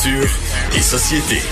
Culture et société.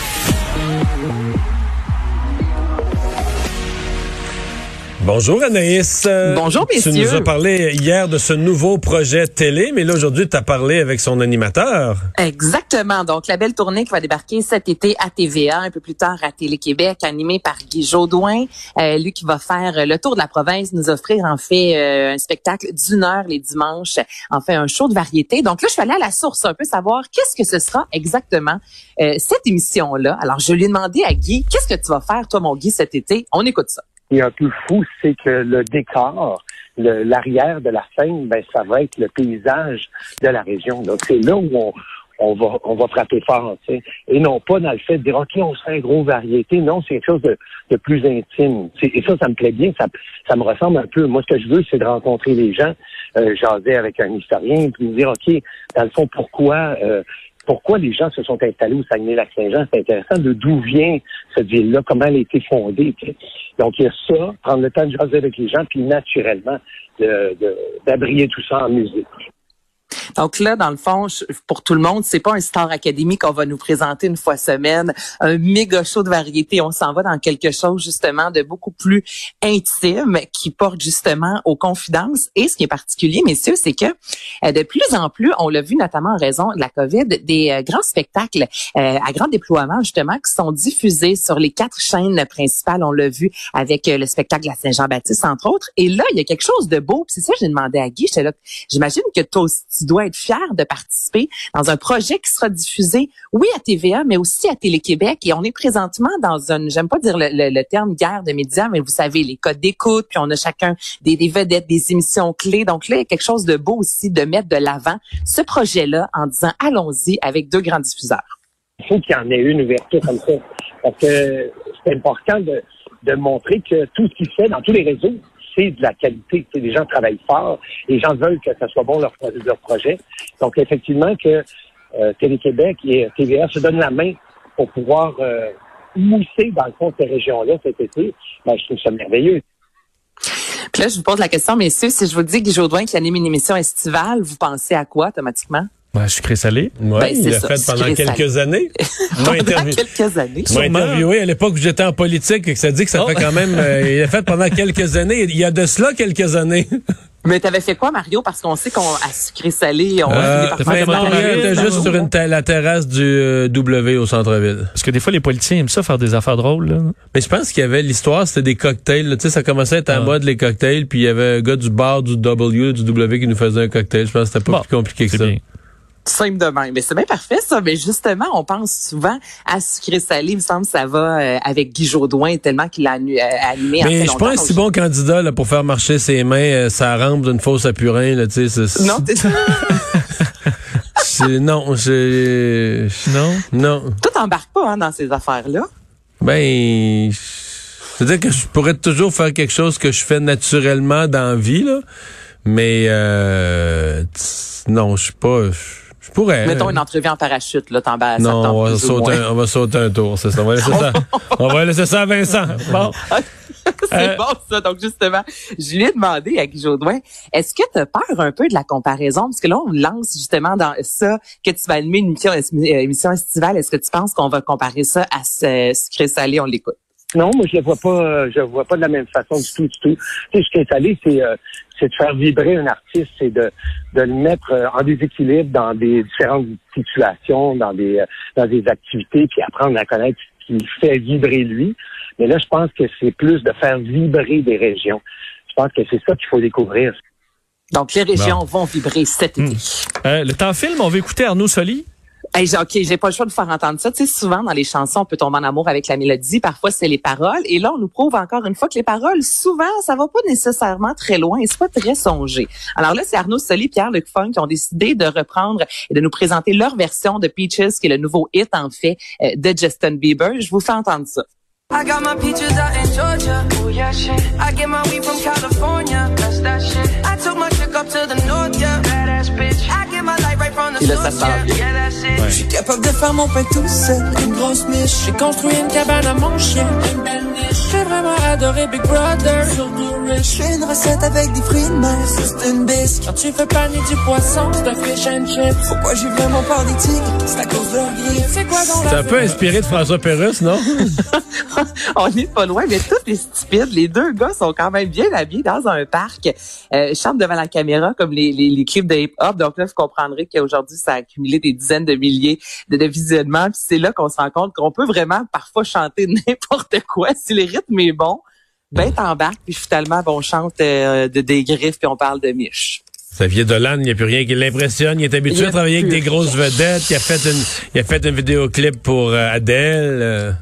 Bonjour Anaïs. Bonjour messieurs. Tu nous as parlé hier de ce nouveau projet télé, mais là aujourd'hui tu as parlé avec son animateur. Exactement. Donc la belle tournée qui va débarquer cet été à TVA, un peu plus tard à Télé-Québec, animée par Guy Jodoin, euh, lui qui va faire le tour de la province, nous offrir en fait euh, un spectacle d'une heure les dimanches, en fait un show de variété. Donc là je suis allée à la source un peu savoir qu'est-ce que ce sera exactement euh, cette émission là. Alors je lui ai demandé à Guy, qu'est-ce que tu vas faire toi mon Guy cet été? On écoute ça est un peu fou, c'est que le décor, l'arrière de la scène, ben, ça va être le paysage de la région. Donc, c'est là où on, va on va frapper fort, tu sais. Et non pas dans le fait de dire OK, on fait un gros variété. Non, c'est quelque chose de, plus intime. Et ça, ça me plaît bien. Ça, ça me ressemble un peu. Moi, ce que je veux, c'est de rencontrer les gens, euh, jaser avec un historien, puis me dire OK, dans le fond, pourquoi euh, pourquoi les gens se sont installés au Saguenay-Lac-Saint-Jean? C'est intéressant de d'où vient cette ville-là, comment elle a été fondée. Donc, il y a ça, prendre le temps de jaser avec les gens, puis naturellement, d'abrier tout ça en musique. Donc là, dans le fond, pour tout le monde, c'est pas un Star Academy qu'on va nous présenter une fois semaine, un méga show de variété. On s'en va dans quelque chose justement de beaucoup plus intime qui porte justement aux confidences. Et ce qui est particulier, messieurs, c'est que euh, de plus en plus, on l'a vu notamment en raison de la COVID, des euh, grands spectacles euh, à grand déploiement justement qui sont diffusés sur les quatre chaînes principales. On l'a vu avec le spectacle la Saint-Jean-Baptiste entre autres. Et là, il y a quelque chose de beau. C'est ça j'ai demandé à Guy. J'imagine que toi tu dois être fier de participer dans un projet qui sera diffusé, oui, à TVA, mais aussi à Télé-Québec. Et on est présentement dans une, j'aime pas dire le, terme guerre de médias, mais vous savez, les codes d'écoute, puis on a chacun des, vedettes, des émissions clés. Donc là, il y a quelque chose de beau aussi de mettre de l'avant ce projet-là en disant allons-y avec deux grands diffuseurs. Il faut qu'il y en ait une ouverture comme ça. Parce que c'est important de, de montrer que tout ce qui se fait dans tous les réseaux, de la qualité. les gens travaillent fort. Les gens veulent que ça soit bon leur, leur projet. Donc, effectivement, que euh, Télé-Québec et TVA se donnent la main pour pouvoir euh, mousser, dans le fond, ces régions-là cet été, ben, je trouve ça merveilleux. Puis là, je vous pose la question, messieurs, si je vous dis que Jodoin qui anime une émission estivale, vous pensez à quoi automatiquement? Ouais, sucré salé. Ouais, ben, il l'a fait pendant quelques années. pendant quelques années. Moi interviewé à l'époque où j'étais en politique et que ça dit que ça oh. fait quand même. Euh, il l'a fait pendant quelques années. Il y a de cela quelques années. Mais t'avais fait quoi, Mario? Parce qu'on sait qu'on a sucré salé, on euh, était juste sur une la terrasse du euh, W au centre-ville. Parce que des fois, les politiciens aiment ça, faire des affaires drôles. Là. Mais je pense qu'il y avait l'histoire, c'était des cocktails. Tu sais, ça commençait à être en ah. mode les cocktails, puis il y avait un gars du bar du W, du W qui nous faisait un cocktail. Je pense que c'était pas plus compliqué que ça. Bien simple de même. Mais c'est bien parfait, ça. Mais justement, on pense souvent à sucré salé. Il me semble que ça va euh, avec Guy Jodoin tellement qu'il a euh, animé. Mais je suis pas un si bon candidat là, pour faire marcher ses mains, euh, ça rampe d'une fausse à purin. Là, tu sais, non, t'es... non, j'ai... Non? Non. Toi, t'embarques pas hein, dans ces affaires-là? Ben... C'est-à-dire que je pourrais toujours faire quelque chose que je fais naturellement dans la vie, là. Mais euh, non, je suis pas... Je pourrais. Mettons une entrevue en parachute, là, t'en bas Non, on va, sauter un, on va sauter un tour, c'est ça. On va laisser ça. on va laisser ça à Vincent. Bon. c'est euh, bon, ça. Donc, justement, je lui ai demandé à Guy Jodoin, est-ce que tu as peur un peu de la comparaison? Parce que là, on lance justement dans ça que tu vas animer une émission, euh, émission estivale. Est-ce que tu penses qu'on va comparer ça à ce sucré salé? On l'écoute? Non, moi je le vois pas, je le vois pas de la même façon du tout, du tout. Tu sais, ce qui est c'est euh, c'est de faire vibrer un artiste, c'est de, de le mettre euh, en déséquilibre dans des différentes situations, dans des euh, dans des activités, puis apprendre à connaître ce qui fait vibrer lui. Mais là, je pense que c'est plus de faire vibrer des régions. Je pense que c'est ça qu'il faut découvrir. Donc, les régions vont vibrer cet été. Hmm. le temps film, on va écouter Arnaud Soli. Hey, j'ai- OK, j'ai pas le choix de faire entendre ça. Tu sais, souvent, dans les chansons, on peut tomber en amour avec la mélodie. Parfois, c'est les paroles. Et là, on nous prouve encore une fois que les paroles, souvent, ça va pas nécessairement très loin et c'est pas très songé. Alors là, c'est Arnaud Soli, Pierre-Luc Funk qui ont décidé de reprendre et de nous présenter leur version de Peaches, qui est le nouveau hit, en fait, euh, de Justin Bieber. Je vous fais entendre ça. I got my peaches out in Georgia. Oh yeah, shit. I get my weed from California. That's that shit. I took my chick up to the north, yeah. Badass bitch. I get my light right from the Et là, ça source, sent yeah. bien. Yeah, Je suis capable de faire mon pain tout seul. Une grosse miche. J'ai construit une cabane à mon chien. Une belle niche. J'ai vraiment adoré Big Brother. Surtout riche. J'ai une recette avec des fruits de mer. C'est une bisque. Quand tu fais paner du poisson, c'est un fish and chips. Pourquoi j'ai vraiment peur des tigres? C'est à cause de leur. C'est quoi dans C'est un peu inspiré de François Pérusse, non? on n'est pas loin, mais tous les stupides, les deux gars sont quand même bien habillés dans un parc, euh, chantent devant la caméra comme les, les, les clips de hip-hop. Donc là, vous comprendrez qu'aujourd'hui, ça a accumulé des dizaines de milliers de, de visionnements. Puis c'est là qu'on se rend compte qu'on peut vraiment parfois chanter n'importe quoi si le rythme est bon. Ben t'embarques, puis finalement, ben, on chante euh, de des griffes, puis on parle de miche. Xavier Dolan, il n'y a plus rien qui l'impressionne. Il est habitué à travailler avec des grosses vedettes. Il a fait une, il a fait un vidéoclip pour euh, Adele.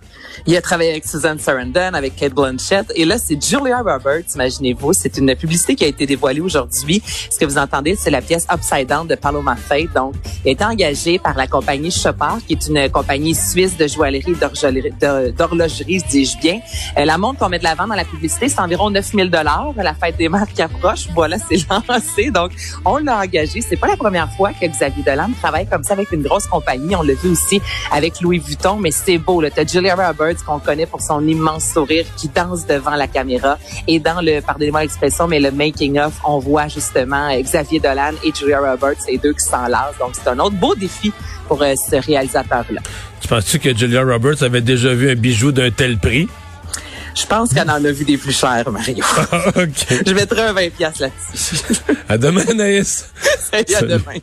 Il a travaillé avec Susan Sarandon, avec Kate Blanchett. Et là, c'est Julia Roberts, imaginez-vous. C'est une publicité qui a été dévoilée aujourd'hui. Ce que vous entendez, c'est la pièce Upside Down de Paloma Faith. Donc, elle été engagée par la compagnie Chopard, qui est une compagnie suisse de joaillerie d'horlogerie, dis-je bien. Euh, la montre qu'on met de l'avant dans la publicité, c'est environ 9000 dollars. La fête des mères qui approche. Voilà, c'est lancé. Donc, on l'a engagé. C'est pas la première fois que Xavier Dolan travaille comme ça avec une grosse compagnie. On l'a vu aussi avec Louis Vuitton, mais c'est beau. Là. T'as Julia Roberts qu'on connaît pour son immense sourire qui danse devant la caméra. Et dans le, pardonnez-moi l'expression, mais le making of, on voit justement euh, Xavier Dolan et Julia Roberts, les deux qui s'enlacent. Donc c'est un autre beau défi pour euh, ce réalisateur-là. Tu penses-tu que Julia Roberts avait déjà vu un bijou d'un tel prix? Je pense qu'elle en a vu des plus chers, Mario. OK. Je mettrai un 20 pièces là-dessus. À demain, Anaïs. Salut, à Salut. demain.